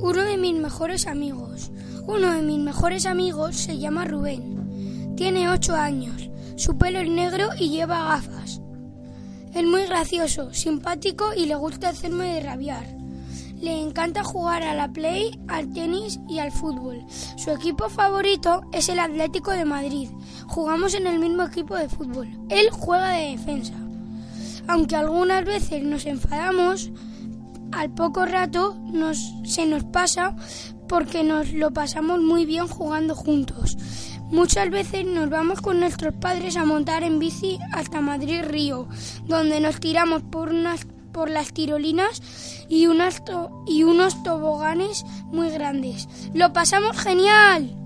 Uno de mis mejores amigos. Uno de mis mejores amigos se llama Rubén. Tiene 8 años. Su pelo es negro y lleva gafas. Es muy gracioso, simpático y le gusta hacerme rabiar. Le encanta jugar a la play, al tenis y al fútbol. Su equipo favorito es el Atlético de Madrid. Jugamos en el mismo equipo de fútbol. Él juega de defensa. Aunque algunas veces nos enfadamos, al poco rato se nos pasa porque nos lo pasamos muy bien jugando juntos. Muchas veces nos vamos con nuestros padres a montar en bici hasta Madrid Río, donde nos tiramos por unas por las tirolinas y, unas unos toboganes muy grandes. ¡Lo pasamos genial!